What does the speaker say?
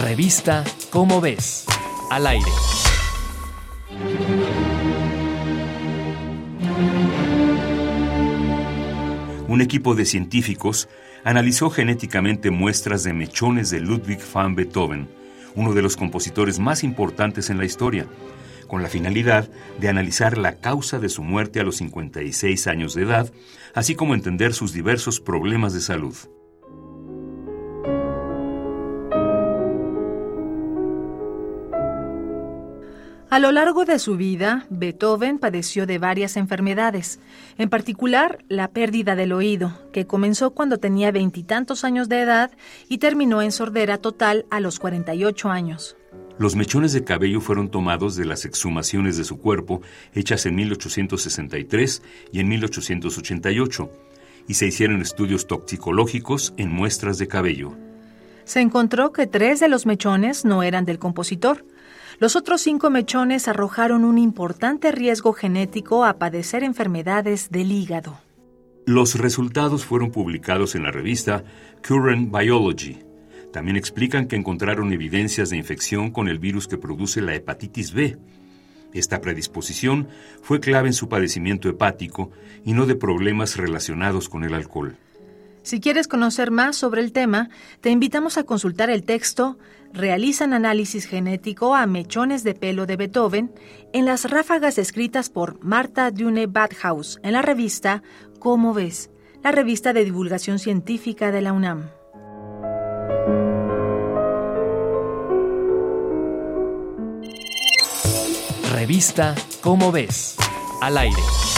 Revista Cómo ves, al aire. Un equipo de científicos analizó genéticamente muestras de mechones de Ludwig van Beethoven, uno de los compositores más importantes en la historia, con la finalidad de analizar la causa de su muerte a los 56 años de edad, así como entender sus diversos problemas de salud. A lo largo de su vida, Beethoven padeció de varias enfermedades, en particular la pérdida del oído, que comenzó cuando tenía veintitantos años de edad y terminó en sordera total a los 48 años. Los mechones de cabello fueron tomados de las exhumaciones de su cuerpo hechas en 1863 y en 1888, y se hicieron estudios toxicológicos en muestras de cabello. Se encontró que tres de los mechones no eran del compositor, los otros cinco mechones arrojaron un importante riesgo genético a padecer enfermedades del hígado. Los resultados fueron publicados en la revista Current Biology. También explican que encontraron evidencias de infección con el virus que produce la hepatitis B. Esta predisposición fue clave en su padecimiento hepático y no de problemas relacionados con el alcohol. Si quieres conocer más sobre el tema, te invitamos a consultar el texto Realizan análisis genético a mechones de pelo de Beethoven en las ráfagas escritas por Marta Dune Badhaus en la revista Cómo ves, la revista de divulgación científica de la UNAM. Revista Cómo ves, al aire.